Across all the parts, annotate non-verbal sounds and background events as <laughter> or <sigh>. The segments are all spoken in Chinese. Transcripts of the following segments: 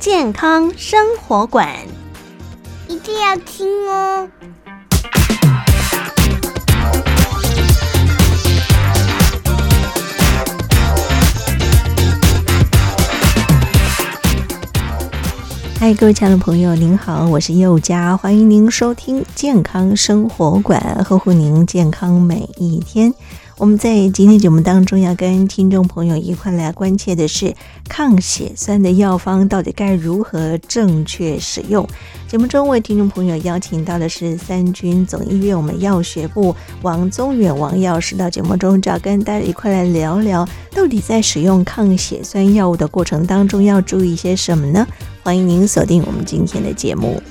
健康生活馆，一定要听哦。嗨，各位亲爱的朋友，您好，我是佑佳，欢迎您收听健康生活馆，呵护您健康每一天。我们在今天节目当中要跟听众朋友一块来关切的是抗血栓的药方到底该如何正确使用。节目中为听众朋友邀请到的是三军总医院我们药学部王宗远王药师，到节目中就要跟大家一块来聊聊，到底在使用抗血栓药物的过程当中要注意些什么呢？欢迎您锁定我们今天的节目。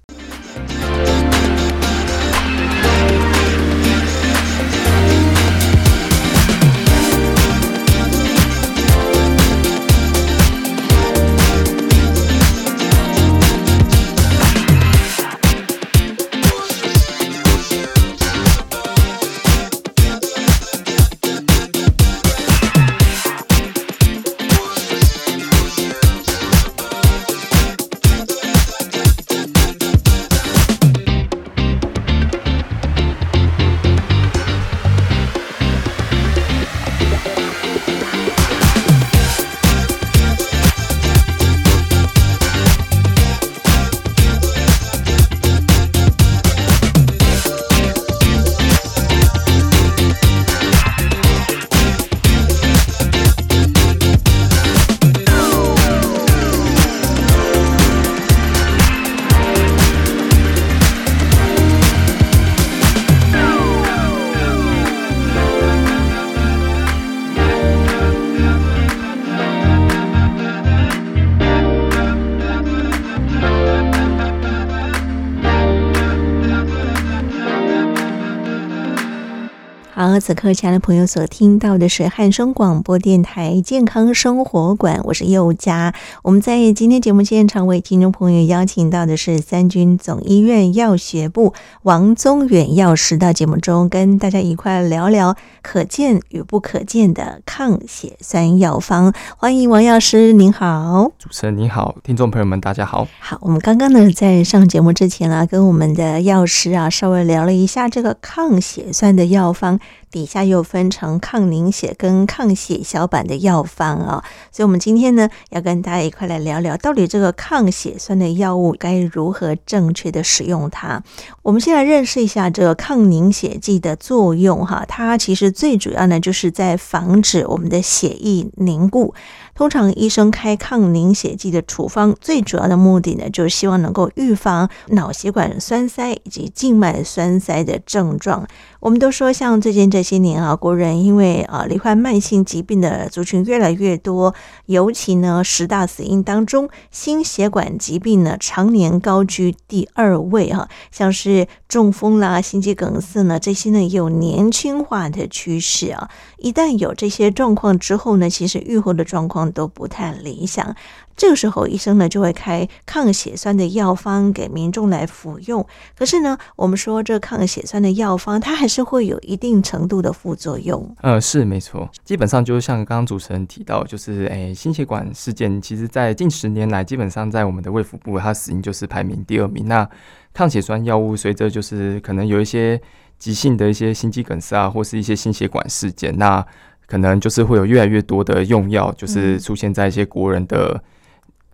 此刻，亲爱的朋友所听到的是汉声广播电台健康生活馆，我是佑佳。我们在今天节目现场为听众朋友邀请到的是三军总医院药学部王宗远药师，到节目中跟大家一块聊聊可见与不可见的抗血栓药方。欢迎王药师，您好。主持人您好，听众朋友们大家好。好，我们刚刚呢在上节目之前啊，跟我们的药师啊稍微聊了一下这个抗血栓的药方。底下又分成抗凝血跟抗血小板的药方啊，所以，我们今天呢要跟大家一块来聊聊，到底这个抗血栓的药物该如何正确的使用它。我们先来认识一下这个抗凝血剂的作用哈，它其实最主要呢就是在防止我们的血液凝固。通常医生开抗凝血剂的处方，最主要的目的呢，就是希望能够预防脑血管栓塞以及静脉栓塞的症状。我们都说，像最近这些年啊，国人因为啊罹患慢性疾病的族群越来越多，尤其呢十大死因当中，心血管疾病呢常年高居第二位哈，像是中风啦、心肌梗塞呢，这些呢也有年轻化的趋势啊。一旦有这些状况之后呢，其实预后的状况都不太理想。这个时候，医生呢就会开抗血栓的药方给民众来服用。可是呢，我们说这抗血栓的药方，它还是会有一定程度的副作用。呃，是没错，基本上就是像刚刚主持人提到，就是诶，心血管事件，其实在近十年来，基本上在我们的卫福部，它死因就是排名第二名。那抗血栓药物随着就是可能有一些急性的一些心肌梗塞啊，或是一些心血管事件，那可能就是会有越来越多的用药，就是出现在一些国人的。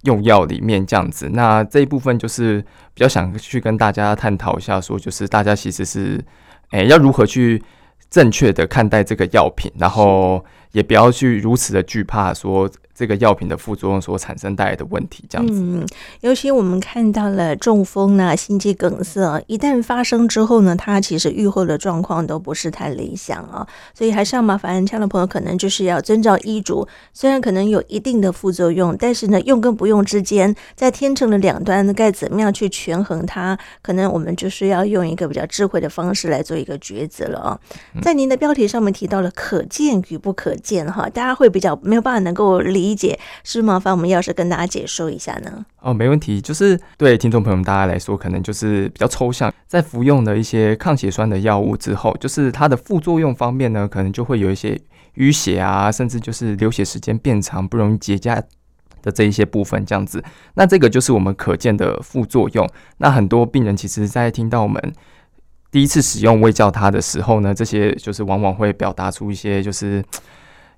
用药里面这样子，那这一部分就是比较想去跟大家探讨一下，说就是大家其实是，诶、欸，要如何去正确的看待这个药品，然后也不要去如此的惧怕说这个药品的副作用所产生带来的问题，这样子。嗯，尤其我们看到了中风呢、心肌梗塞，一旦发生之后呢，它其实愈后的状况都不是太理想啊，所以还是要麻烦这样的朋友，可能就是要遵照医嘱。虽然可能有一定的副作用，但是呢，用跟不用之间，在天秤的两端该怎么样去权衡它？可能我们就是要用一个比较智慧的方式来做一个抉择了啊。在您的标题上面提到了可见与不可见哈，大家会比较没有办法能够理。理解是麻烦我们药师跟大家解说一下呢？哦，没问题。就是对听众朋友们大家来说，可能就是比较抽象。在服用了一些抗血栓的药物之后，就是它的副作用方面呢，可能就会有一些淤血啊，甚至就是流血时间变长，不容易结痂的这一些部分这样子。那这个就是我们可见的副作用。那很多病人其实，在听到我们第一次使用微教他的时候呢，这些就是往往会表达出一些就是。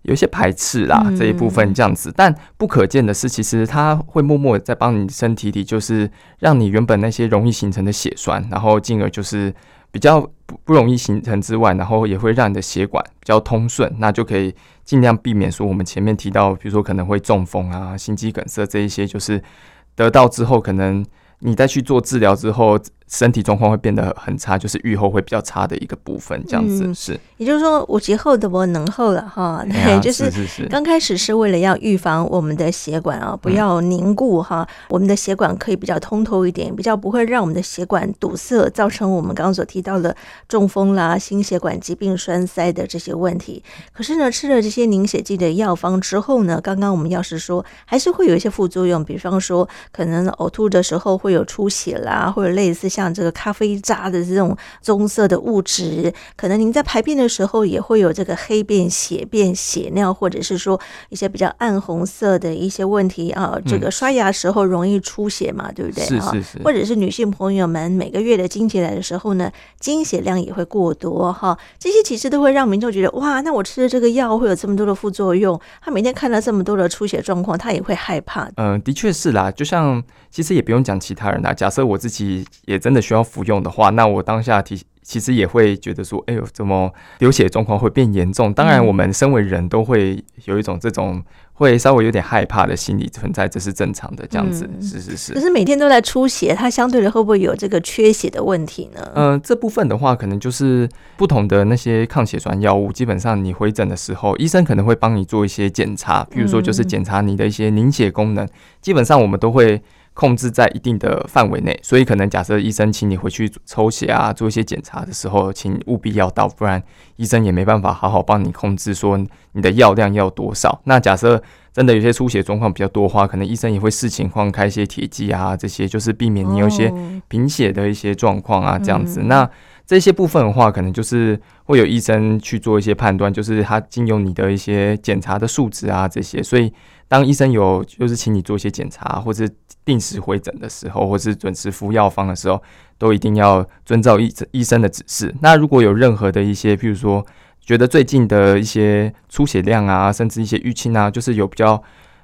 有一些排斥啦，这一部分这样子，但不可见的是，其实它会默默在帮你身体里，就是让你原本那些容易形成的血栓，然后进而就是比较不不容易形成之外，然后也会让你的血管比较通顺，那就可以尽量避免说我们前面提到，比如说可能会中风啊、心肌梗塞这一些，就是得到之后可能你再去做治疗之后。身体状况会变得很差，就是愈后会比较差的一个部分，这样子、嗯、是。也就是说，我节后的我能后了哈，对，啊、<laughs> 就是刚开始是为了要预防我们的血管啊不要凝固哈，嗯、我们的血管可以比较通透一点，比较不会让我们的血管堵塞，造成我们刚刚所提到的中风啦、心血管疾病、栓塞的这些问题。可是呢，吃了这些凝血剂的药方之后呢，刚刚我们药师说还是会有一些副作用，比方说可能呕吐的时候会有出血啦，或者类似。像这个咖啡渣的这种棕色的物质，可能您在排便的时候也会有这个黑便、血便、血尿，或者是说一些比较暗红色的一些问题啊。这个刷牙时候容易出血嘛，对不对？是是是。或者是女性朋友们每个月的经期来的时候呢，经血量也会过多哈。这些其实都会让民众觉得哇，那我吃的这个药会有这么多的副作用。他每天看到这么多的出血状况，他也会害怕。嗯、呃，的确是啦。就像其实也不用讲其他人啦，假设我自己也。真的需要服用的话，那我当下提其实也会觉得说，哎呦，怎么流血状况会变严重？当然，我们身为人都会有一种这种会稍微有点害怕的心理存在，这是正常的。这样子，嗯、是是是。可是每天都在出血，它相对的会不会有这个缺血的问题呢？嗯、呃，这部分的话，可能就是不同的那些抗血栓药物，基本上你回诊的时候，医生可能会帮你做一些检查，比如说就是检查你的一些凝血功能，嗯、基本上我们都会。控制在一定的范围内，所以可能假设医生请你回去抽血啊，做一些检查的时候，请务必要到，不然医生也没办法好好帮你控制说你的药量要多少。那假设真的有些出血状况比较多的话，可能医生也会视情况开一些铁剂啊，这些就是避免你有一些贫血的一些状况啊，这样子。那这些部分的话，可能就是会有医生去做一些判断，就是他经由你的一些检查的数值啊这些，所以。当医生有就是请你做一些检查，或者定时回诊的时候，或是准时服药方的时候，都一定要遵照医医生的指示。那如果有任何的一些，譬如说觉得最近的一些出血量啊，甚至一些淤青啊，就是有比较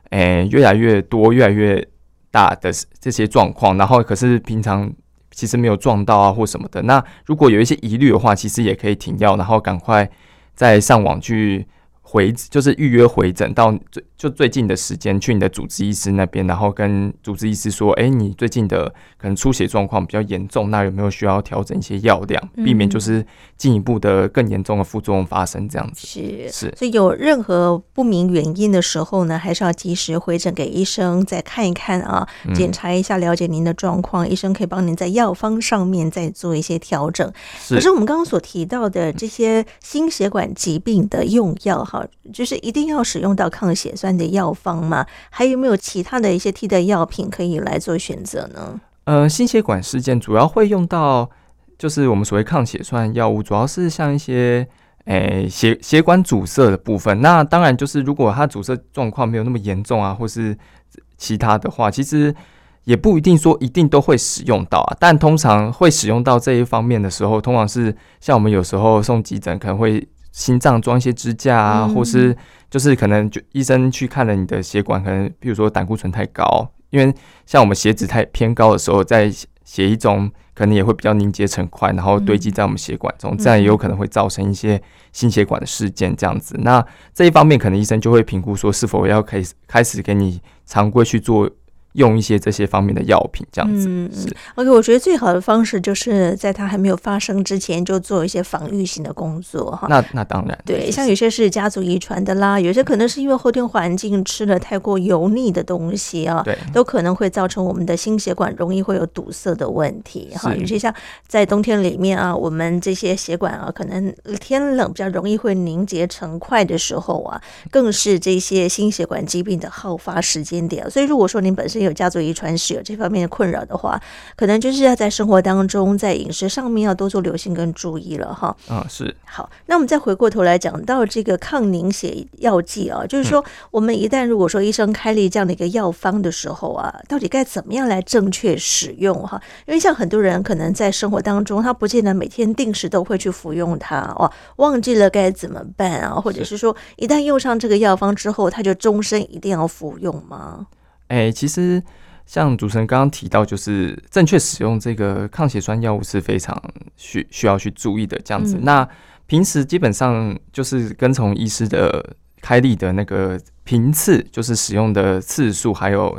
诶、越来越多、越来越大的这些状况，然后可是平常其实没有撞到啊或什么的，那如果有一些疑虑的话，其实也可以停药，然后赶快再上网去。回就是预约回诊到最就最近的时间去你的主治医师那边，然后跟主治医师说，哎、欸，你最近的可能出血状况比较严重，那有没有需要调整一些药量，避免就是进一步的更严重的副作用发生这样子。是是，所以有任何不明原因的时候呢，还是要及时回诊给医生再看一看啊，检查一下，了解您的状况，嗯、医生可以帮您在药方上面再做一些调整。是可是我们刚刚所提到的这些心血管疾病的用药哈。就是一定要使用到抗血栓的药方吗？还有没有其他的一些替代药品可以来做选择呢？呃，心血管事件主要会用到，就是我们所谓抗血栓药物，主要是像一些诶血血管阻塞的部分。那当然就是如果它阻塞状况没有那么严重啊，或是其他的话，其实也不一定说一定都会使用到啊。但通常会使用到这一方面的时候，通常是像我们有时候送急诊可能会。心脏装一些支架啊，或是就是可能就医生去看了你的血管，可能比如说胆固醇太高，因为像我们血脂太偏高的时候，在血液中可能也会比较凝结成块，然后堆积在我们血管中，这样也有可能会造成一些心血管的事件。这样子，那这一方面可能医生就会评估说是否要开始开始给你常规去做。<laughs> 用一些这些方面的药品，这样子。嗯是，OK，我觉得最好的方式就是在它还没有发生之前就做一些防御性的工作哈。那那当然，对，像有些是家族遗传的啦，有些可能是因为后天环境吃了太过油腻的东西啊，对，都可能会造成我们的心血管容易会有堵塞的问题哈。有些像在冬天里面啊，我们这些血管啊，可能天冷比较容易会凝结成块的时候啊，更是这些心血管疾病的好发时间点。所以如果说您本身有家族遗传史有这方面的困扰的话，可能就是要在生活当中，在饮食上面要多做留心跟注意了哈。啊，是。好，那我们再回过头来讲到这个抗凝血药剂啊，就是说，我们一旦如果说医生开立这样的一个药方的时候啊，到底该怎么样来正确使用哈？因为像很多人可能在生活当中，他不见得每天定时都会去服用它哦，忘记了该怎么办啊？或者是说，一旦用上这个药方之后，他就终身一定要服用吗？哎、欸，其实。像主持人刚刚提到，就是正确使用这个抗血栓药物是非常需需要去注意的。这样子，嗯、那平时基本上就是跟从医师的开立的那个频次，就是使用的次数，还有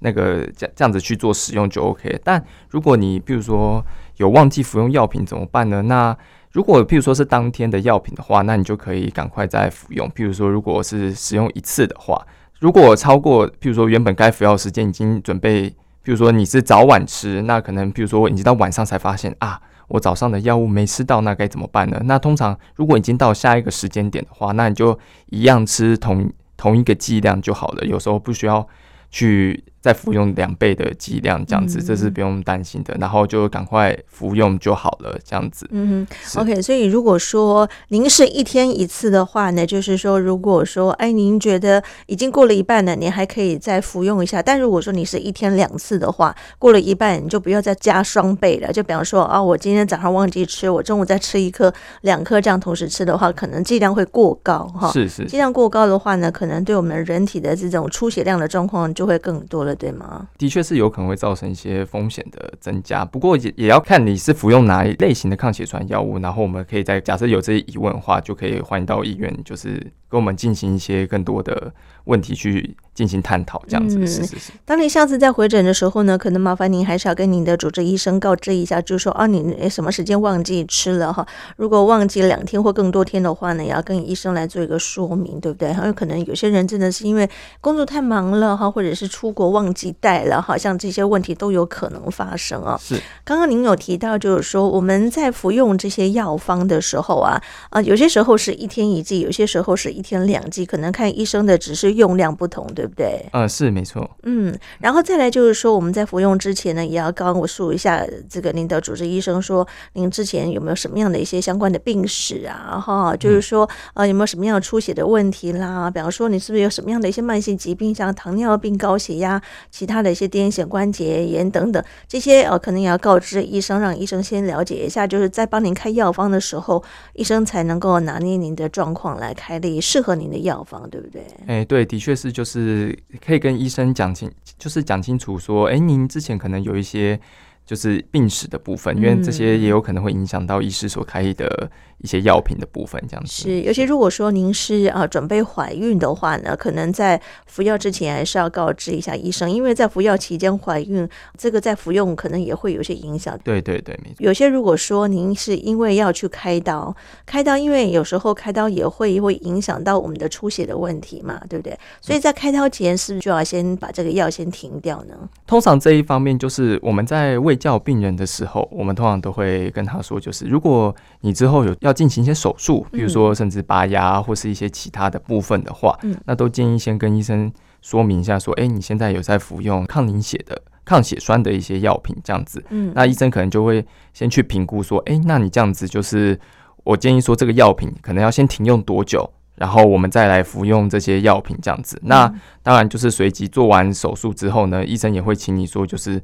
那个这这样子去做使用就 OK。但如果你比如说有忘记服用药品怎么办呢？那如果譬如说是当天的药品的话，那你就可以赶快再服用。譬如说，如果是使用一次的话。如果超过，譬如说原本该服药时间已经准备，譬如说你是早晚吃，那可能譬如说已经到晚上才发现啊，我早上的药物没吃到，那该怎么办呢？那通常如果已经到下一个时间点的话，那你就一样吃同同一个剂量就好了，有时候不需要去。再服用两倍的剂量，这样子，这是不用担心的。然后就赶快服用就好了，这样子。嗯哼，OK。所以如果说您是一天一次的话呢，就是说，如果说哎，您觉得已经过了一半了，您还可以再服用一下。但如果说你是一天两次的话，过了一半你就不要再加双倍了。就比方说啊，我今天早上忘记吃，我中午再吃一颗、两颗，这样同时吃的话，可能剂量会过高哈。是是。剂量过高的话呢，可能对我们人体的这种出血量的状况就会更多了。对吗？的确是有可能会造成一些风险的增加，不过也也要看你是服用哪一类型的抗血栓药物，然后我们可以在假设有这些疑问的话，就可以欢迎到医院，就是跟我们进行一些更多的问题去进行探讨，这样子。是是是。当你下次再回诊的时候呢，可能麻烦您还是要跟您的主治医生告知一下，就是说啊，你什么时间忘记吃了哈？如果忘记两天或更多天的话呢，也要跟医生来做一个说明，对不对？还有可能有些人真的是因为工作太忙了哈，或者是出国忘记带了，哈像这些问题都有可能发生啊。是。刚刚您有提到，就是说我们在服用这些药方的时候啊，啊，有些时候是一天一剂，有些时候是一天两剂，可能看医生的只是用量不同，对不对？呃，是没错。嗯，然后再来就是说，我们在服用之前呢，也要刚刚我说一下，这个您的主治医生说，您之前有没有什么样的一些相关的病史啊？哈，就是说，呃，有没有什么样的出血的问题啦？比方说，你是不是有什么样的一些慢性疾病，像糖尿病、高血压、其他的一些癫痫关节炎等等，这些呃，可能也要告知医生，让医生先了解一下，就是在帮您开药方的时候，医生才能够拿捏您的状况来开立适合您的药方，对不对？哎，对，的确是，就是。可以跟医生讲清，就是讲清楚说，哎，您之前可能有一些就是病史的部分，因为这些也有可能会影响到医师所开的。一些药品的部分，这样子是。尤其如果说您是啊准备怀孕的话呢，可能在服药之前还是要告知一下医生，因为在服药期间怀孕，这个在服用可能也会有些影响。对对对，没错。有些如果说您是因为要去开刀，开刀因为有时候开刀也会会影响到我们的出血的问题嘛，对不对？所以在开刀前是不是就要先把这个药先停掉呢？通常这一方面就是我们在卫教病人的时候，我们通常都会跟他说，就是如果你之后有要进行一些手术，比如说甚至拔牙或是一些其他的部分的话，嗯，那都建议先跟医生说明一下，说，哎，你现在有在服用抗凝血的、抗血栓的一些药品，这样子，嗯，那医生可能就会先去评估说，哎，那你这样子就是，我建议说这个药品可能要先停用多久，然后我们再来服用这些药品，这样子。那当然就是随即做完手术之后呢，医生也会请你说，就是。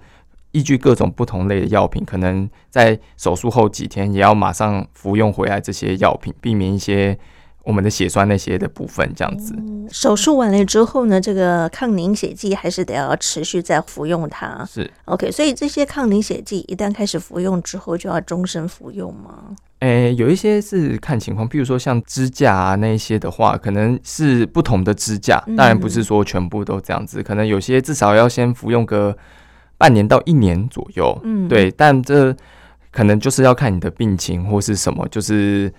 依据各种不同类的药品，可能在手术后几天也要马上服用回来这些药品，避免一些我们的血栓那些的部分，这样子。手术完了之后呢，这个抗凝血剂还是得要持续再服用它。是 OK，所以这些抗凝血剂一旦开始服用之后，就要终身服用吗？诶、欸，有一些是看情况，譬如说像支架啊那一些的话，可能是不同的支架，当然不是说全部都这样子，嗯、可能有些至少要先服用个半年到一年左右。嗯，对，但这可能就是要看你的病情或是什么，就是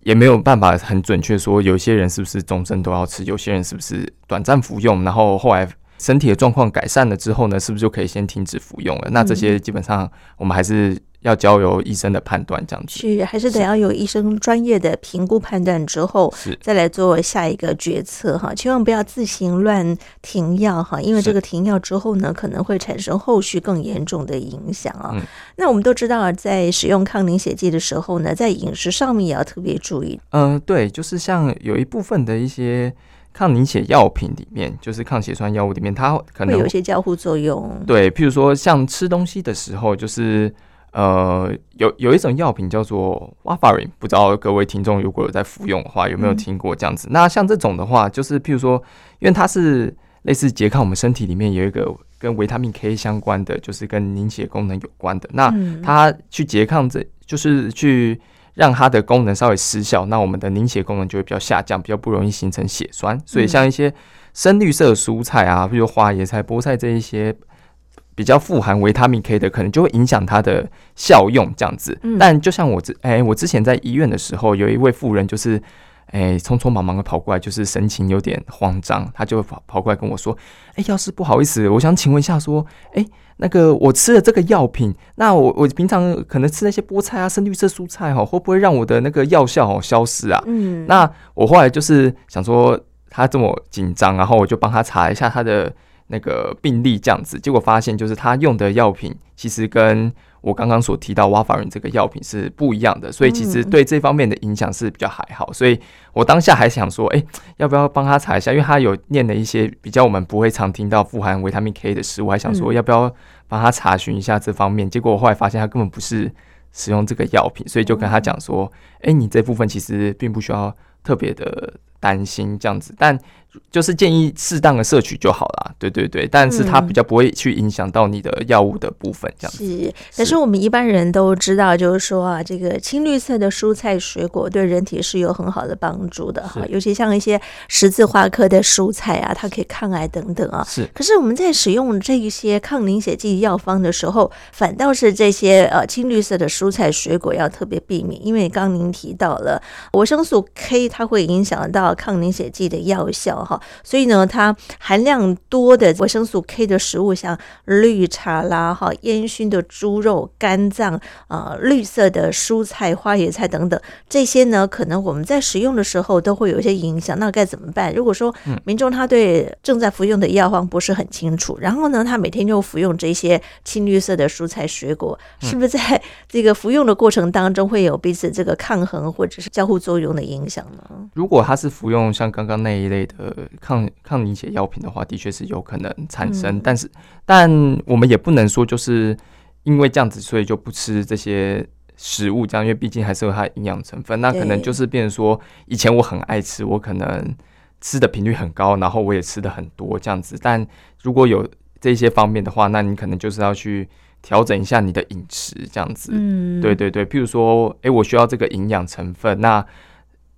也没有办法很准确说，有些人是不是终身都要吃，有些人是不是短暂服用，然后后来身体的状况改善了之后呢，是不是就可以先停止服用了？那这些基本上我们还是。要交由医生的判断，这样子是还是得要有医生专业的评估判断之后，是再来做下一个决策哈。千万不要自行乱停药哈，因为这个停药之后呢，可能会产生后续更严重的影响啊。嗯、那我们都知道，在使用抗凝血剂的时候呢，在饮食上面也要特别注意。嗯、呃，对，就是像有一部分的一些抗凝血药品里面，就是抗血栓药物里面，它可能会有一些交互作用。对，譬如说像吃东西的时候，就是。呃，有有一种药品叫做 Warfarin，不知道各位听众如果有在服用的话，有没有听过这样子？嗯、那像这种的话，就是譬如说，因为它是类似拮抗我们身体里面有一个跟维他命 K 相关的，就是跟凝血功能有关的。那它去拮抗这，就是去让它的功能稍微失效，那我们的凝血功能就会比较下降，比较不容易形成血栓。所以像一些深绿色蔬菜啊，比如花椰菜、菠菜这一些。比较富含维他命 K 的，可能就会影响它的效用这样子。嗯、但就像我之哎、欸，我之前在医院的时候，有一位妇人就是哎，匆匆忙忙的跑过来，就是神情有点慌张，他就跑跑过来跟我说：“哎、欸，药师不好意思，我想请问一下，说，哎、欸，那个我吃了这个药品，那我我平常可能吃那些菠菜啊、深绿色蔬菜哈，会不会让我的那个药效哦消失啊？”嗯，那我后来就是想说他这么紧张，然后我就帮他查一下他的。那个病例这样子，结果发现就是他用的药品其实跟我刚刚所提到瓦法人这个药品是不一样的，所以其实对这方面的影响是比较还好。所以我当下还想说，哎，要不要帮他查一下？因为他有念了一些比较我们不会常听到富含维他命 K 的食物，还想说要不要帮他查询一下这方面。结果我后来发现他根本不是使用这个药品，所以就跟他讲说，哎，你这部分其实并不需要特别的担心这样子，但。就是建议适当的摄取就好了，对对对，但是它比较不会去影响到你的药物的部分，这样子。是，但是我们一般人都知道，就是说啊，这个青绿色的蔬菜水果对人体是有很好的帮助的哈，尤其像一些十字花科的蔬菜啊，它可以抗癌等等啊。是。可是我们在使用这一些抗凝血剂药方的时候，反倒是这些呃青绿色的蔬菜水果要特别避免，因为刚您提到了维生素 K，它会影响到抗凝血剂的药效。哈，所以呢，它含量多的维生素 K 的食物，像绿茶啦、哈烟熏的猪肉、肝脏啊、呃、绿色的蔬菜、花椰菜等等，这些呢，可能我们在食用的时候都会有一些影响。那该怎么办？如果说民众他对正在服用的药方不是很清楚，然后呢，他每天就服用这些青绿色的蔬菜水果，是不是在这个服用的过程当中会有彼此这个抗衡或者是交互作用的影响呢？如果他是服用像刚刚那一类的。抗抗凝血药品的话，的确是有可能产生，嗯、但是但我们也不能说就是因为这样子，所以就不吃这些食物，这样，因为毕竟还是有它营养成分。那可能就是变成说，以前我很爱吃，我可能吃的频率很高，然后我也吃的很多这样子。但如果有这些方面的话，那你可能就是要去调整一下你的饮食，这样子。嗯，对对对，譬如说，哎、欸，我需要这个营养成分，那。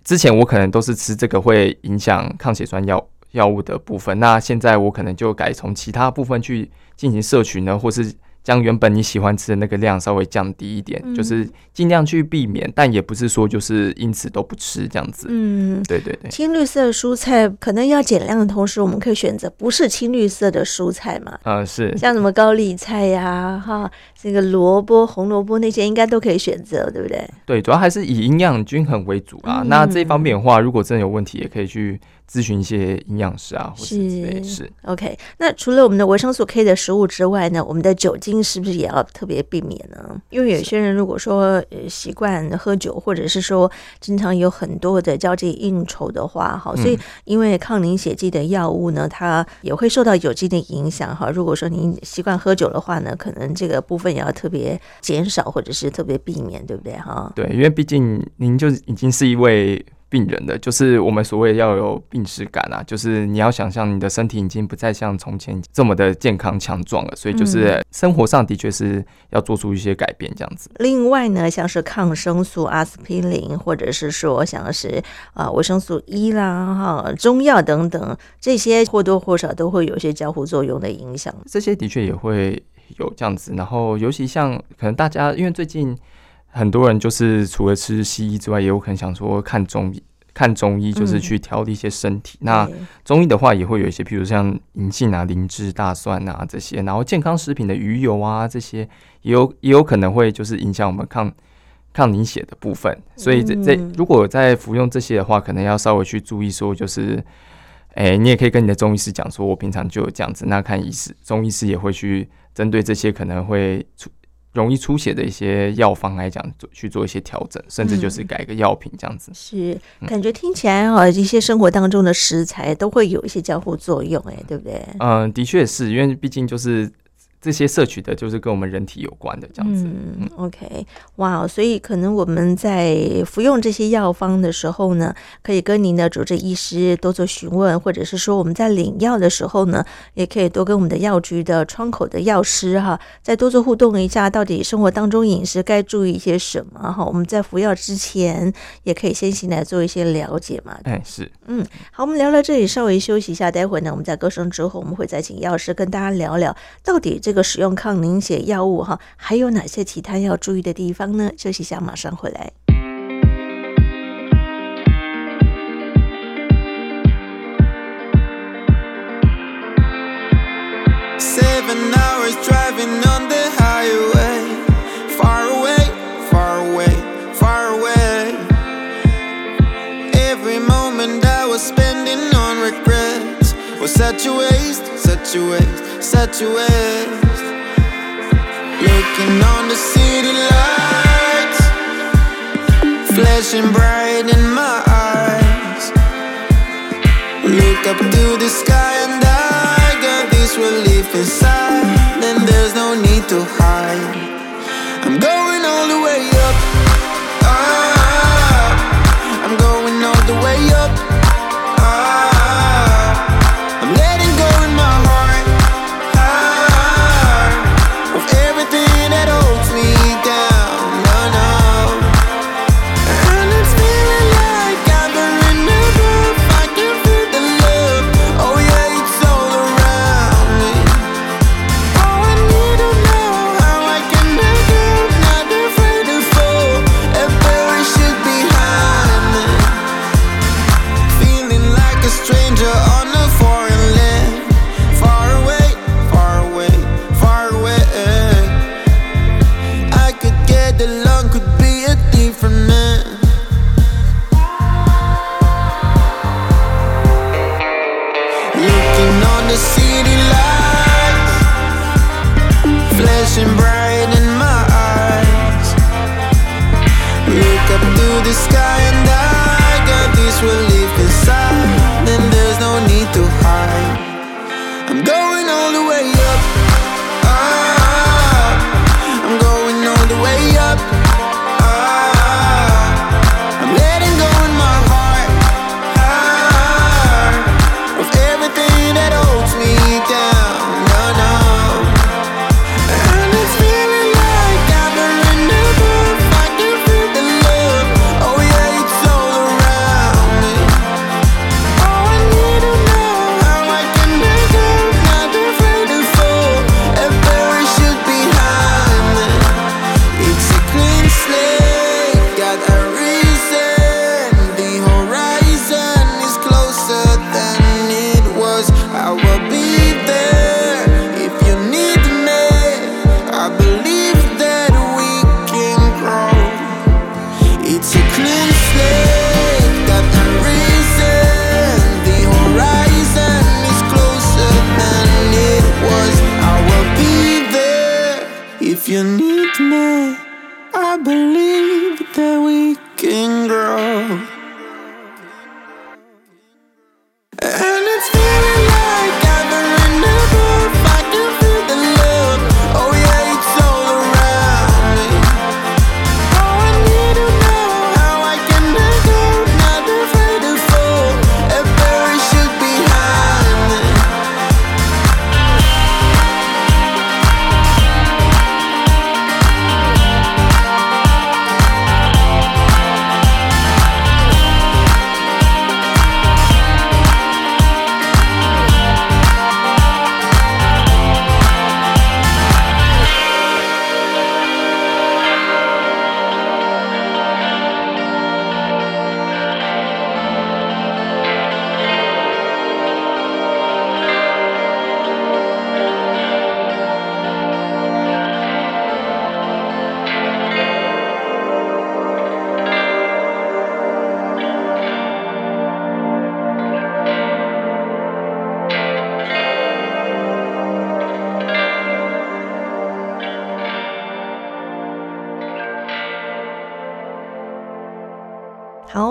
之前我可能都是吃这个会影响抗血栓药药物的部分，那现在我可能就改从其他部分去进行摄取呢，或是。将原本你喜欢吃的那个量稍微降低一点，嗯、就是尽量去避免，但也不是说就是因此都不吃这样子。嗯，对对对。青绿色蔬菜可能要减量的同时，我们可以选择不是青绿色的蔬菜嘛？啊、嗯，是。像什么高丽菜呀、啊，哈，这个萝卜、红萝卜那些应该都可以选择，对不对？对，主要还是以营养均衡为主啊。嗯、那这一方面的话，如果真的有问题，也可以去。咨询一些营养师啊，或者是是 OK。那除了我们的维生素 K 的食物之外呢，我们的酒精是不是也要特别避免呢？因为有些人如果说呃习惯喝酒，或者是说经常有很多的交际应酬的话，哈，所以因为抗凝血剂的药物呢，它也会受到酒精的影响哈。如果说您习惯喝酒的话呢，可能这个部分也要特别减少，或者是特别避免，对不对哈？对，因为毕竟您就已经是一位。病人的，就是我们所谓要有病史感啊，就是你要想象你的身体已经不再像从前这么的健康强壮了，所以就是生活上的确是要做出一些改变这样子。另外呢，像是抗生素阿司匹林，或者是说像是啊维生素 E 啦、哈中药等等，这些或多或少都会有一些交互作用的影响。这些的确也会有这样子，然后尤其像可能大家因为最近。很多人就是除了吃西医之外，也有可能想说看中医，看中医就是去调理一些身体。嗯、那中医的话，也会有一些，譬如像银杏啊、灵芝、大蒜啊这些，然后健康食品的鱼油啊这些，也有也有可能会就是影响我们抗抗凝血的部分。所以这这如果在服用这些的话，可能要稍微去注意说，就是，哎、欸，你也可以跟你的中医师讲说，我平常就有这样子。那看医师，中医师也会去针对这些可能会出。容易出血的一些药方来讲，做去做一些调整，甚至就是改个药品这样子。嗯、是，感觉听起来啊，一些生活当中的食材都会有一些交互作用，哎，对不对？嗯，的确是因为毕竟就是。这些摄取的就是跟我们人体有关的这样子。嗯，OK，哇，所以可能我们在服用这些药方的时候呢，可以跟您的主治医师多做询问，或者是说我们在领药的时候呢，也可以多跟我们的药局的窗口的药师哈，再多做互动一下，到底生活当中饮食该注意一些什么哈？我们在服药之前也可以先行来做一些了解嘛。哎，是，嗯，好，我们聊到这里，稍微休息一下，待会呢，我们在歌声之后，我们会再请药师跟大家聊聊到底。这这个使用抗凝血药物哈，还有哪些其他要注意的地方呢？休息一下，马上回来。Seven hours driving on the highway. Far away, far away, far away. Every moment I was spending on regrets was. Set you waste. Looking on the city lights, flashing bright in my eyes. Look up to the sky and I got this relief inside. Then there's no need to hide. I'm going all the way.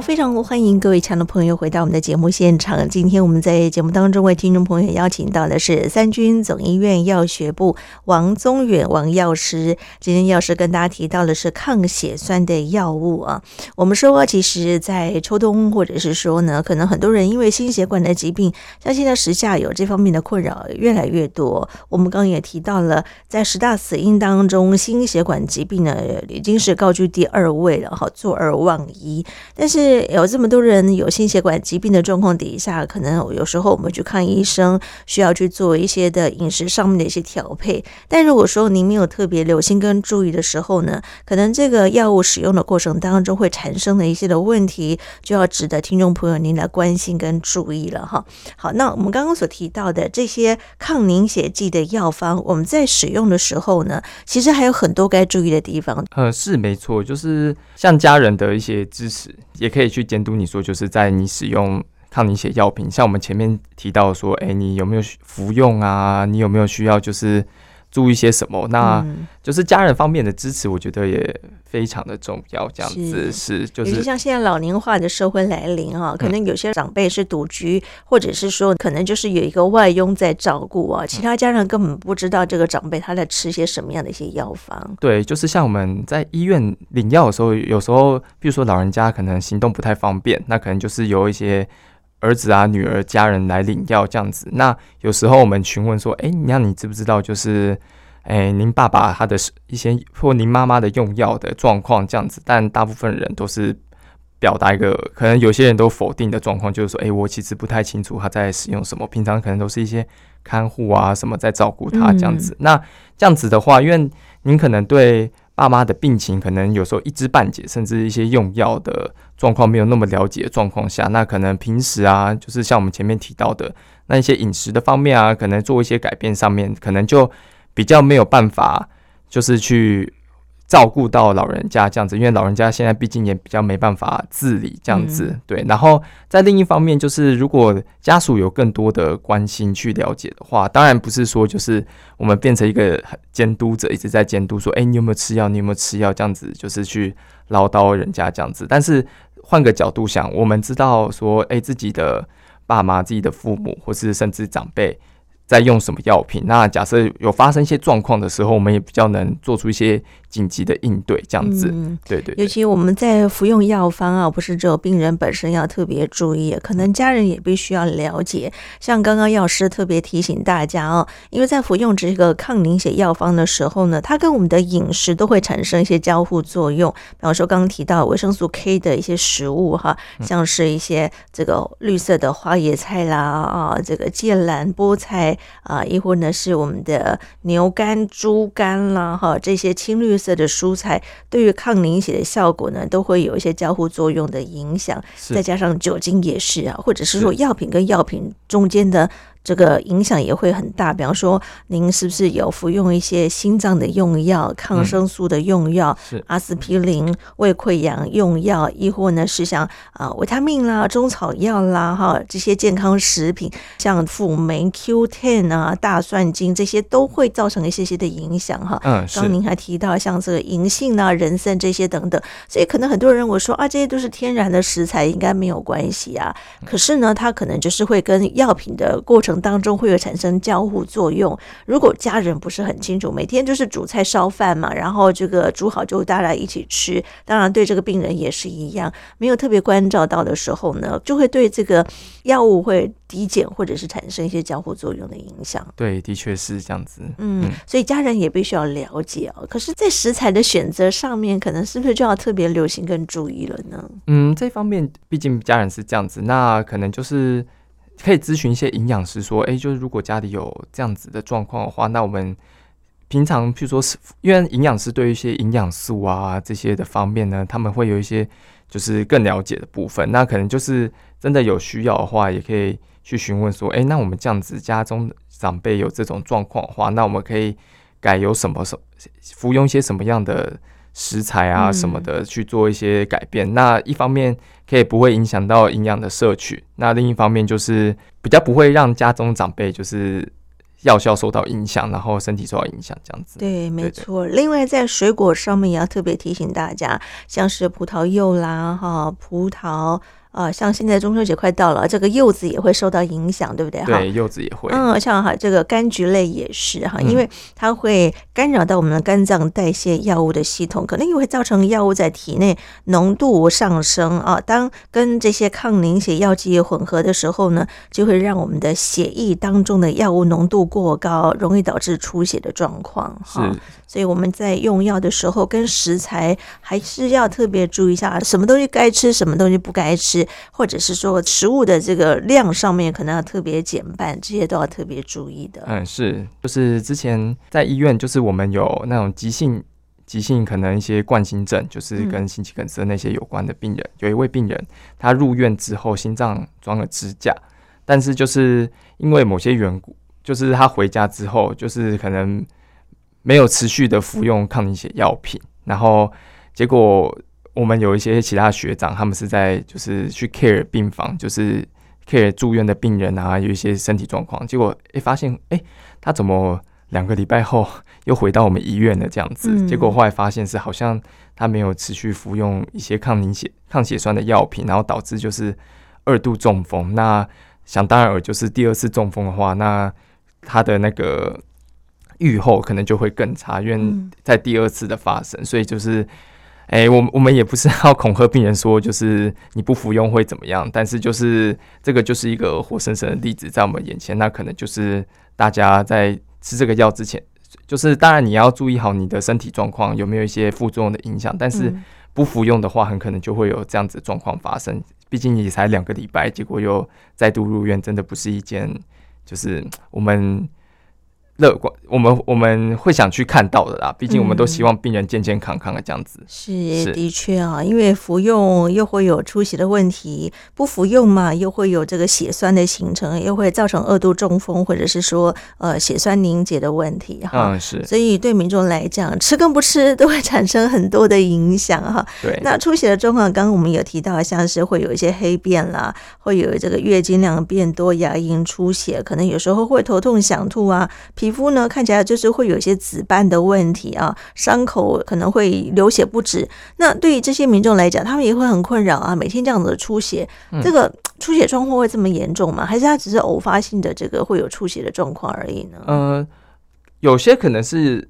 非常欢迎各位亲爱的朋友回到我们的节目现场。今天我们在节目当中为听众朋友邀请到的是三军总医院药学部王宗远王药师。今天药师跟大家提到的是抗血栓的药物啊。我们说，其实，在秋冬或者是说呢，可能很多人因为心血管的疾病，像现在时下有这方面的困扰越来越多。我们刚刚也提到了，在十大死因当中，心血管疾病呢已经是高居第二位了，哈，坐而忘一。但是有这么多人有心血管疾病的状况底下，可能有时候我们去看医生，需要去做一些的饮食上面的一些调配。但如果说您没有特别留心跟注意的时候呢，可能这个药物使用的过程当中会产生的一些的问题，就要值得听众朋友您来关心跟注意了哈。好，那我们刚刚所提到的这些抗凝血剂的药方，我们在使用的时候呢，其实还有很多该注意的地方。呃，是没错，就是像家人的一些支持。也可以可以去监督你说，就是在你使用抗凝血药品，像我们前面提到说，哎，你有没有服用啊？你有没有需要就是。注意些什么？那就是家人方面的支持，我觉得也非常的重要。这样子是，是就是像现在老龄化的社会来临啊，可能有些长辈是独居，嗯，或者是说可能就是有一个外佣在照顾啊，其他家人根本不知道这个长辈他在吃些什么样的一些药方。对，就是像我们在医院领药的时候，有时候比如说老人家可能行动不太方便，那可能就是有一些。儿子啊，女儿、家人来领药这样子。那有时候我们询问说：“哎，那你知不知道？就是，哎，您爸爸他的一些或您妈妈的用药的状况这样子。”但大部分人都是表达一个可能有些人都否定的状况，就是说：“哎，我其实不太清楚他在使用什么。平常可能都是一些看护啊什么在照顾他这样子。”那这样子的话，因为您可能对。爸妈的病情可能有时候一知半解，甚至一些用药的状况没有那么了解的状况下，那可能平时啊，就是像我们前面提到的那一些饮食的方面啊，可能做一些改变上面，可能就比较没有办法，就是去。照顾到老人家这样子，因为老人家现在毕竟也比较没办法自理这样子，嗯、对。然后在另一方面，就是如果家属有更多的关心去了解的话，当然不是说就是我们变成一个监督者，一直在监督说，哎，你有没有吃药？你有没有吃药？这样子就是去唠叨人家这样子。但是换个角度想，我们知道说，哎，自己的爸妈、自己的父母，或是甚至长辈。在用什么药品？那假设有发生一些状况的时候，我们也比较能做出一些紧急的应对，这样子。嗯，对，对对。尤其我们在服用药方啊，不是只有病人本身要特别注意，可能家人也必须要了解。像刚刚药师特别提醒大家哦，因为在服用这个抗凝血药方的时候呢，它跟我们的饮食都会产生一些交互作用。比方说，刚刚提到维生素 K 的一些食物哈，像是一些这个绿色的花椰菜啦啊，这个芥蓝、菠菜。啊，亦或呢是我们的牛肝、猪肝啦，哈，这些青绿色的蔬菜，对于抗凝血的效果呢，都会有一些交互作用的影响。再加上酒精也是啊，或者是说药品跟药品中间的。这个影响也会很大，比方说，您是不是有服用一些心脏的用药、抗生素的用药、嗯、阿司匹林、胃溃疡用药，亦或呢是像啊维他命啦、中草药啦哈这些健康食品，像辅酶 Q10 啊、大蒜精这些都会造成一些些的影响哈。嗯，刚刚您还提到像这个银杏啊、人参这些等等，所以可能很多人我说啊，这些都是天然的食材，应该没有关系啊。可是呢，它可能就是会跟药品的过程。当中会有产生交互作用。如果家人不是很清楚，每天就是煮菜烧饭嘛，然后这个煮好就大家一起吃。当然，对这个病人也是一样，没有特别关照到的时候呢，就会对这个药物会抵减，或者是产生一些交互作用的影响。对，的确是这样子。嗯，所以家人也必须要了解哦。可是，在食材的选择上面，可能是不是就要特别留心跟注意了呢？嗯，这方面毕竟家人是这样子，那可能就是。可以咨询一些营养师，说，哎，就是如果家里有这样子的状况的话，那我们平常，譬如说是，因为营养师对于一些营养素啊这些的方面呢，他们会有一些就是更了解的部分。那可能就是真的有需要的话，也可以去询问说，哎，那我们这样子家中长辈有这种状况的话，那我们可以改有什么什么服用一些什么样的。食材啊什么的去做一些改变，嗯、那一方面可以不会影响到营养的摄取，那另一方面就是比较不会让家中长辈就是药效受到影响，然后身体受到影响，这样子。对，没错。另外，在水果上面也要特别提醒大家，像是葡萄柚啦，哈，葡萄。啊，像现在中秋节快到了，这个柚子也会受到影响，对不对？对，柚子也会。嗯，像哈这个柑橘类也是哈，因为它会干扰到我们的肝脏代谢药物的系统，可能也会造成药物在体内浓度上升啊。当跟这些抗凝血药剂混合的时候呢，就会让我们的血液当中的药物浓度过高，容易导致出血的状况。哈，所以我们在用药的时候，跟食材还是要特别注意一下，什么东西该吃，什么东西不该吃。或者是说食物的这个量上面可能要特别减半，这些都要特别注意的。嗯，是，就是之前在医院，就是我们有那种急性、急性可能一些冠心症，就是跟心肌梗塞那些有关的病人。嗯、有一位病人，他入院之后心脏装了支架，但是就是因为某些缘故，就是他回家之后，就是可能没有持续的服用抗凝血药品，然后结果。我们有一些其他学长，他们是在就是去 care 病房，就是 care 住院的病人啊，有一些身体状况。结果哎，发现哎，他怎么两个礼拜后又回到我们医院了？这样子，结果后来发现是好像他没有持续服用一些抗凝血、抗血栓的药品，然后导致就是二度中风。那想当然尔，就是第二次中风的话，那他的那个愈后可能就会更差，因为在第二次的发生，所以就是。哎、欸，我我们也不是 <laughs> 要恐吓病人说，就是你不服用会怎么样，但是就是这个就是一个活生生的例子在我们眼前，那可能就是大家在吃这个药之前，就是当然你要注意好你的身体状况有没有一些副作用的影响，但是不服用的话，很可能就会有这样子状况发生。毕竟你才两个礼拜，结果又再度入院，真的不是一件就是我们。乐观，我们我们会想去看到的啦。毕竟我们都希望病人健健康康的这样子。嗯、是，是的确啊，因为服用又会有出血的问题，不服用嘛，又会有这个血栓的形成，又会造成二度中风，或者是说呃血栓凝结的问题哈。嗯，是。所以对民众来讲，吃跟不吃都会产生很多的影响哈。对。那出血的状况，刚刚我们有提到，像是会有一些黑便啦，会有这个月经量变多、牙龈出血，可能有时候会头痛、想吐啊。皮肤呢，看起来就是会有一些紫斑的问题啊，伤口可能会流血不止。那对于这些民众来讲，他们也会很困扰啊，每天这样子出血，嗯、这个出血状况会这么严重吗？还是他只是偶发性的这个会有出血的状况而已呢？嗯、呃，有些可能是，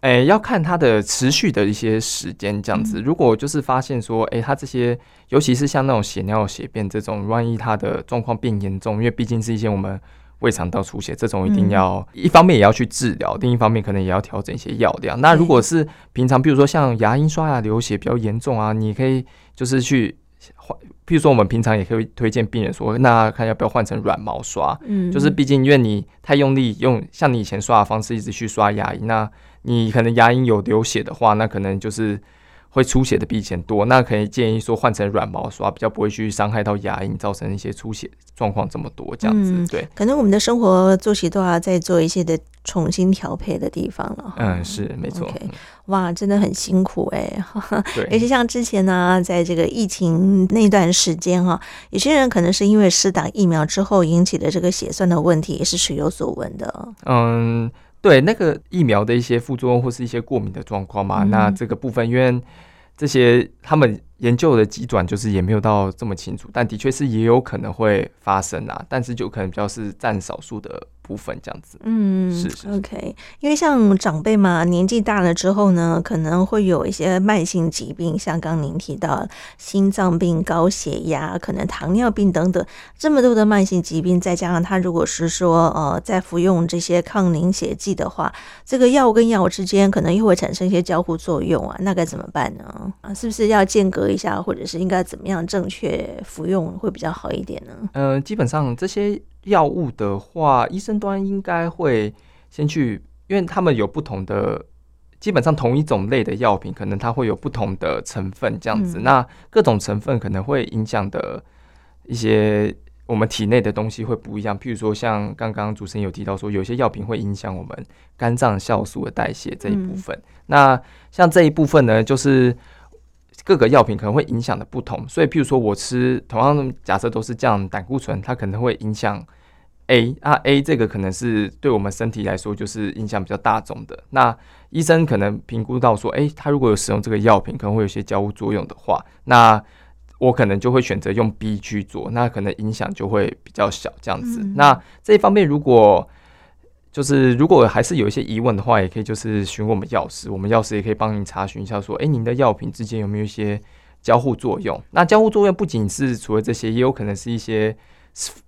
哎，要看它的持续的一些时间这样子。如果就是发现说，哎，他这些，尤其是像那种血尿、血便这种，万一他的状况变严重，因为毕竟是一些我们。胃肠道出血这种一定要一方面也要去治疗，另一方面可能也要调整一些药量。那如果是平常，比如说像牙龈刷牙流血比较严重啊，你可以就是去换，譬如说我们平常也可以推荐病人说，那看要不要换成软毛刷。嗯，就是毕竟因为你太用力用像你以前刷的方式一直去刷牙龈，那你可能牙龈有流血的话，那可能就是。会出血的比以前多，那可以建议说换成软毛刷，比较不会去伤害到牙龈，造成一些出血状况这么多这样子。嗯、对，可能我们的生活作息都要再做一些的重新调配的地方了。嗯，是没错。Okay, 哇，真的很辛苦哎、欸。对，<laughs> 尤其像之前呢，在这个疫情那段时间哈，有些人可能是因为施打疫苗之后引起的这个血栓的问题，也是时有所闻的。嗯。对那个疫苗的一些副作用或是一些过敏的状况嘛，嗯、那这个部分因为这些他们研究的机转就是也没有到这么清楚，但的确是也有可能会发生啊，但是就可能比较是占少数的。部分这样子，嗯，是，是，是 OK，因为像长辈嘛，年纪大了之后呢，可能会有一些慢性疾病，像刚您提到心脏病、高血压，可能糖尿病等等，这么多的慢性疾病，再加上他如果是说呃在服用这些抗凝血剂的话，这个药物跟药物之间可能又会产生一些交互作用啊，那该怎么办呢？啊，是不是要间隔一下，或者是应该怎么样正确服用会比较好一点呢？嗯、呃，基本上这些。药物的话，医生端应该会先去，因为他们有不同的，基本上同一种类的药品，可能它会有不同的成分这样子。嗯、那各种成分可能会影响的一些我们体内的东西会不一样。譬如说，像刚刚主持人有提到说，有些药品会影响我们肝脏酵素的代谢这一部分。嗯、那像这一部分呢，就是。各个药品可能会影响的不同，所以譬如说我吃同样假设都是降胆固醇，它可能会影响 A 啊 A 这个可能是对我们身体来说就是影响比较大众的。那医生可能评估到说，诶，他如果有使用这个药品，可能会有些交互作用的话，那我可能就会选择用 B 去做，那可能影响就会比较小这样子。嗯、那这一方面如果就是如果还是有一些疑问的话，也可以就是询问我们药师，我们药师也可以帮您查询一下，说，诶，您的药品之间有没有一些交互作用？那交互作用不仅是除了这些，也有可能是一些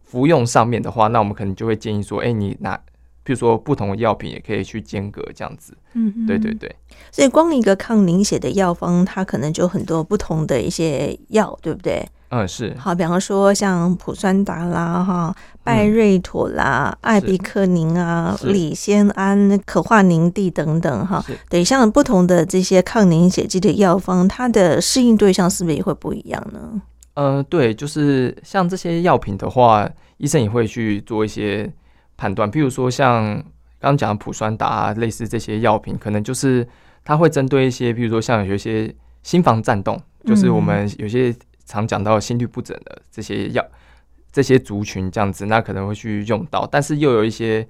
服用上面的话，那我们可能就会建议说，诶，你拿，比如说不同的药品也可以去间隔这样子。嗯哼，对对对。所以光一个抗凝血的药方，它可能就很多不同的一些药，对不对？嗯，是好，比方说像普酸达啦、哈拜瑞妥啦、嗯、艾比克宁啊、里酰胺、可化凝地等等哈，对，像不同的这些抗凝血剂的药方，它的适应对象是不是也会不一样呢？呃，对，就是像这些药品的话，医生也会去做一些判断，譬如说像刚刚讲的普酸达啊，类似这些药品，可能就是它会针对一些，譬如说像有一些心房颤动，就是我们有些。常讲到心律不整的这些药，这些族群这样子，那可能会去用到，但是又有一些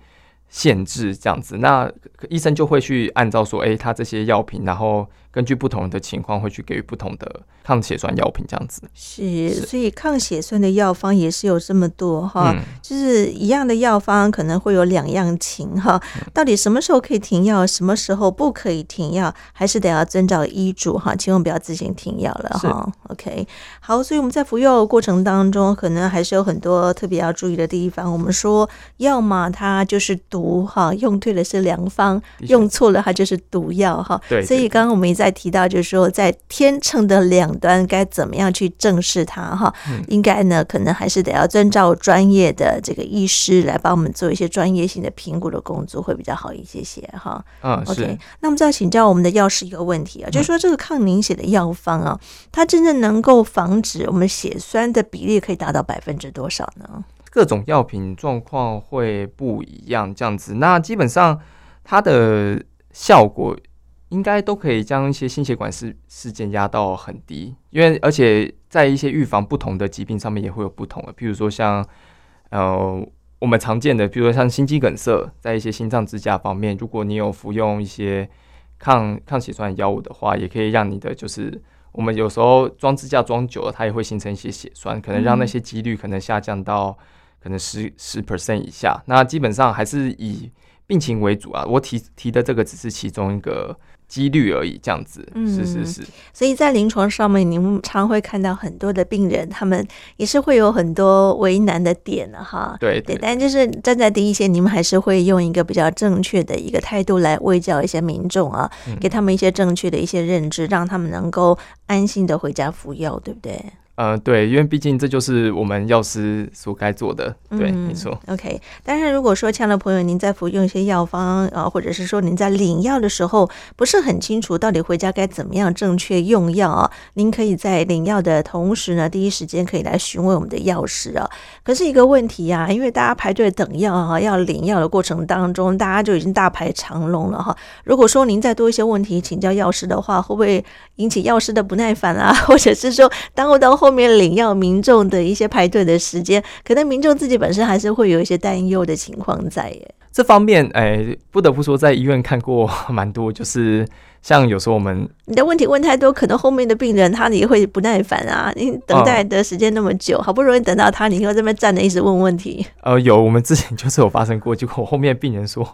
限制这样子，那医生就会去按照说，诶、欸，他这些药品，然后。根据不同的情况，会去给予不同的抗血栓药品，这样子是，所以抗血栓的药方也是有这么多哈，嗯、就是一样的药方可能会有两样情哈，到底什么时候可以停药，什么时候不可以停药，还是得要遵照医嘱哈，千万不要自行停药了哈。OK，好，所以我们在服药过程当中，可能还是有很多特别要注意的地方。我们说药嘛，它就是毒哈，用对了是良方，用错了它就是毒药哈。对，所以刚刚我们。再提到就是说，在天秤的两端该怎么样去正视它哈？嗯、应该呢，可能还是得要遵照专业的这个医师来帮我们做一些专业性的评估的工作，会比较好一些些哈。嗯，OK。那么再请教我们的药师一个问题啊，就是说这个抗凝血的药方啊，它真正能够防止我们血栓的比例可以达到百分之多少呢？各种药品状况会不一样，这样子。那基本上它的效果。应该都可以将一些心血管事事件压到很低，因为而且在一些预防不同的疾病上面也会有不同的，譬如说像呃我们常见的，比如说像心肌梗塞，在一些心脏支架方面，如果你有服用一些抗抗血栓药物的话，也可以让你的就是我们有时候装支架装久了，它也会形成一些血栓，可能让那些几率可能下降到可能十十 percent 以下。那基本上还是以病情为主啊，我提提的这个只是其中一个。几率而已，这样子，嗯，是是是。所以在临床上面，你们常会看到很多的病人，他们也是会有很多为难的点的哈。对对，但就是站在第一线，你们还是会用一个比较正确的一个态度来喂教一些民众啊，给他们一些正确的一些认知，让他们能够安心的回家服药，对不对？呃，对，因为毕竟这就是我们药师所该做的，对，嗯、没错。OK，但是如果说，亲爱的朋友，您在服用一些药方啊，或者是说您在领药的时候不是很清楚到底回家该怎么样正确用药啊，您可以在领药的同时呢，第一时间可以来询问我们的药师啊。可是一个问题呀、啊，因为大家排队等药啊，要领药的过程当中，大家就已经大排长龙了哈。如果说您再多一些问题请教药师的话，会不会引起药师的不耐烦啊？<laughs> 或者是说耽误到后？后面领药民众的一些排队的时间，可能民众自己本身还是会有一些担忧的情况在耶。这方面，哎、欸，不得不说，在医院看过蛮多，就是像有时候我们你的问题问太多，可能后面的病人他也会不耐烦啊。你等待的时间那么久，嗯、好不容易等到他，你又在这边站着一直问问题。呃，有，我们之前就是有发生过，结果后面病人说，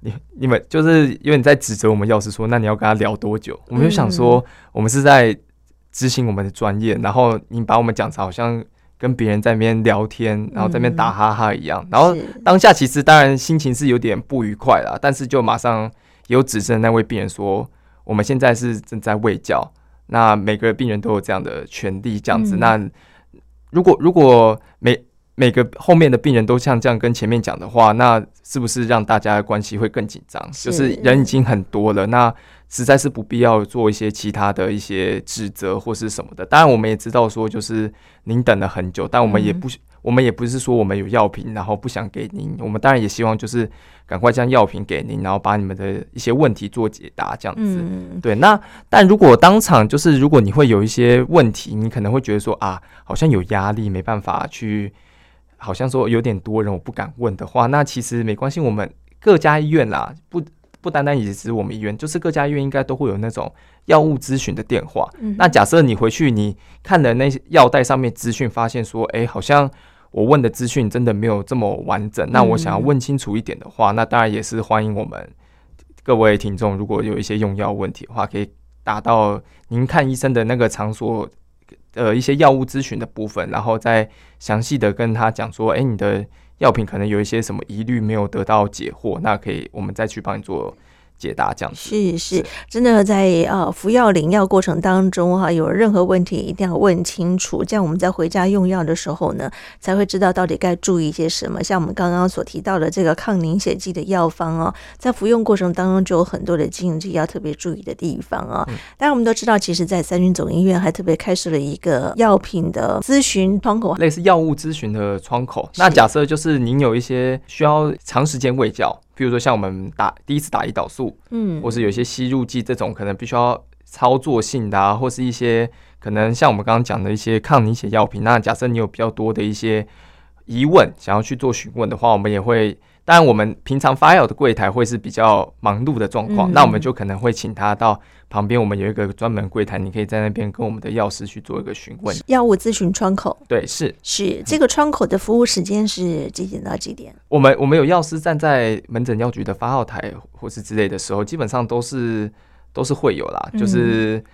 你你们就是因为你在指责我们药师说，那你要跟他聊多久？我们就想说，我们是在。执行我们的专业，然后你把我们讲成好像跟别人在那边聊天，然后在那边打哈哈一样。嗯、然后当下其实当然心情是有点不愉快啦，但是就马上有指证那位病人说，我们现在是正在喂教，那每个病人都有这样的权利，这样子。嗯、那如果如果每每个后面的病人都像这样跟前面讲的话，那是不是让大家的关系会更紧张？是就是人已经很多了，那。实在是不必要做一些其他的一些指责或是什么的。当然，我们也知道说，就是您等了很久，但我们也不，嗯、我们也不是说我们有药品，然后不想给您。我们当然也希望就是赶快将药品给您，然后把你们的一些问题做解答，这样子。嗯、对。那但如果当场就是如果你会有一些问题，你可能会觉得说啊，好像有压力，没办法去。好像说有点多人，我不敢问的话，那其实没关系。我们各家医院啦，不不单单也只是我们医院，就是各家医院应该都会有那种药物咨询的电话。嗯、那假设你回去你看的那些药袋上面资讯，发现说，哎、欸，好像我问的资讯真的没有这么完整。那我想要问清楚一点的话，嗯、那当然也是欢迎我们各位听众，如果有一些用药问题的话，可以打到您看医生的那个场所。呃，一些药物咨询的部分，然后再详细的跟他讲说，哎，你的药品可能有一些什么疑虑没有得到解惑，那可以我们再去帮你做。解答这样子是是，真的在呃服药领药过程当中哈，有任何问题一定要问清楚，这样我们在回家用药的时候呢，才会知道到底该注意一些什么。像我们刚刚所提到的这个抗凝血剂的药方哦，在服用过程当中就有很多的禁忌要特别注意的地方啊。当然我们都知道，其实，在三军总医院还特别开设了一个药品的咨询窗口，类似药物咨询的窗口。那假设就是您有一些需要长时间喂教。比如说像我们打第一次打胰岛素，嗯，或是有些吸入剂这种可能必须要操作性的啊，或是一些可能像我们刚刚讲的一些抗凝血药品。那假设你有比较多的一些疑问，想要去做询问的话，我们也会。当然，我们平常发药的柜台会是比较忙碌的状况，嗯、那我们就可能会请他到旁边，我们有一个专门柜台，你可以在那边跟我们的药师去做一个询问。药物咨询窗口，对，是是这个窗口的服务时间是几点到几点？我们我们有药师站在门诊药局的发号台或是之类的时候，基本上都是都是会有啦，就是。嗯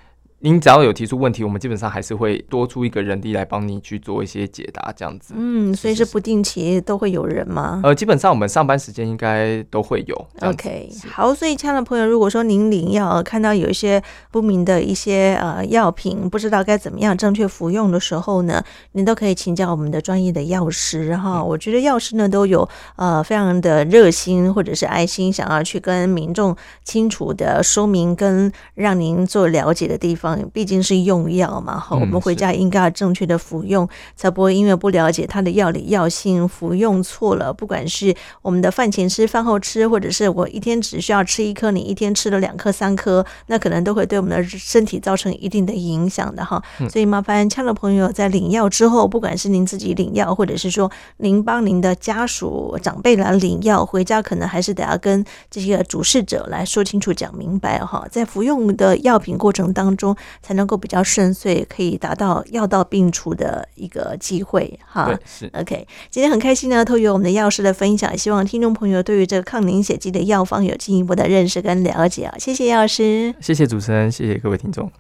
您只要有提出问题，我们基本上还是会多出一个人力来帮你去做一些解答，这样子。嗯，所以是不定期都会有人吗？呃，基本上我们上班时间应该都会有。OK，好，所以亲爱的朋友，如果说您领药看到有一些不明的一些呃药品，不知道该怎么样正确服用的时候呢，您都可以请教我们的专业的药师哈。我觉得药师呢都有呃非常的热心或者是爱心，想要去跟民众清楚的说明跟让您做了解的地方。毕竟是用药嘛，哈，我们回家应该要正确的服用，嗯、才不会因为不了解它的药理药性，服用错了。不管是我们的饭前吃、饭后吃，或者是我一天只需要吃一颗，你一天吃了两颗、三颗，那可能都会对我们的身体造成一定的影响的哈。嗯、所以麻烦亲爱的朋友在领药之后，不管是您自己领药，或者是说您帮您的家属长辈来领药，回家可能还是得要跟这些主事者来说清楚、讲明白哈。在服用的药品过程当中。才能够比较顺遂，可以达到药到病除的一个机会哈。是 OK，今天很开心呢，透过我们的药师的分享，希望听众朋友对于这个抗凝血剂的药方有进一步的认识跟了解啊。谢谢药师，谢谢主持人，谢谢各位听众。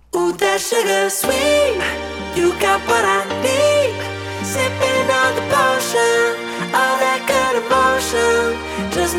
Sipping on the potion, all that emotion, just.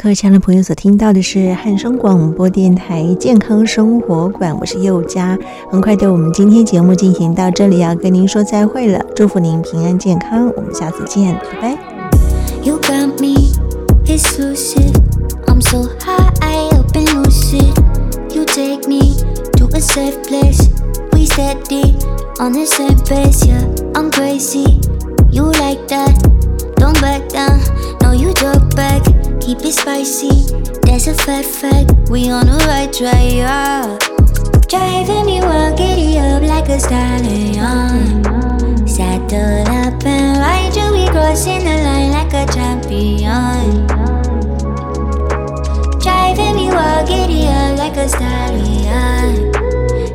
刻，亲爱的朋友所听到的是汉声广播电台健康生活馆，我是佑佳。很快的，我们今天节目进行到这里，要跟您说再会了，祝福您平安健康，我们下次见，拜拜。You got me, exclusive. I'm so high, I open lucid. You take me to a safe place. We steady on the same pace, yeah. We on the right track, yeah. Driving me wild, giddy up like a stallion. Saddle up and ride you, we crossing the line like a champion. Driving me wild, giddy up like a stallion.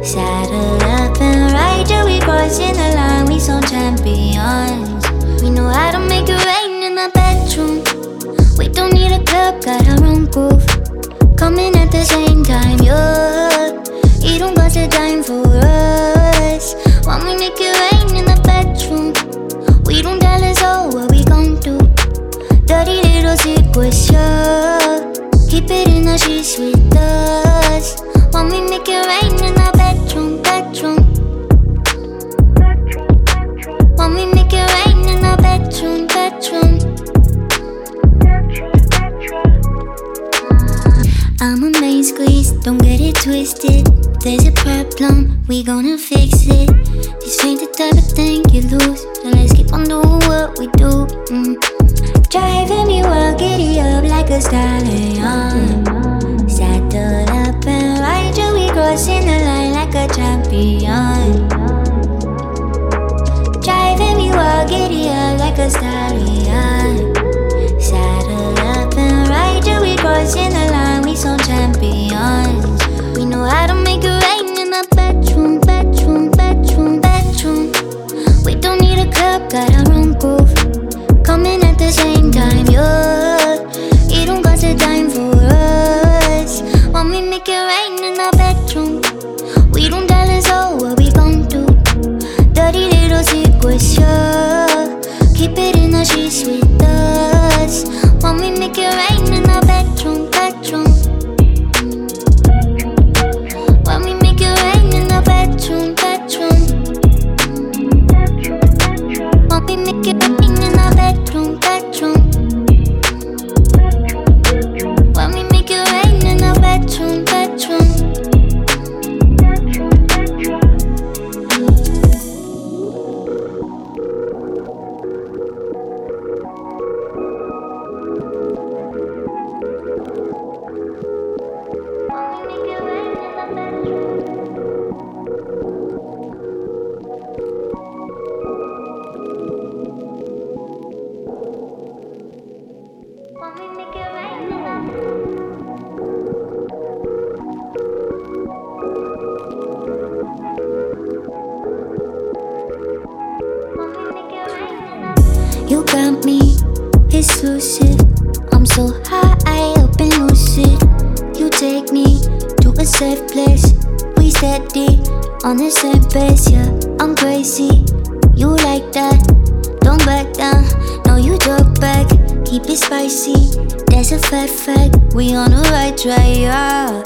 Saddle up and ride you, we crossing the line, we some champions. We know how to make it rain in the bedroom. We don't need a club, got our own groove. Coming at the same time, yeah. You don't got a dime for us. When we make it rain in the bedroom, we don't tell us all what we gon' do. Dirty little secrets, yeah. Keep it in the sheets with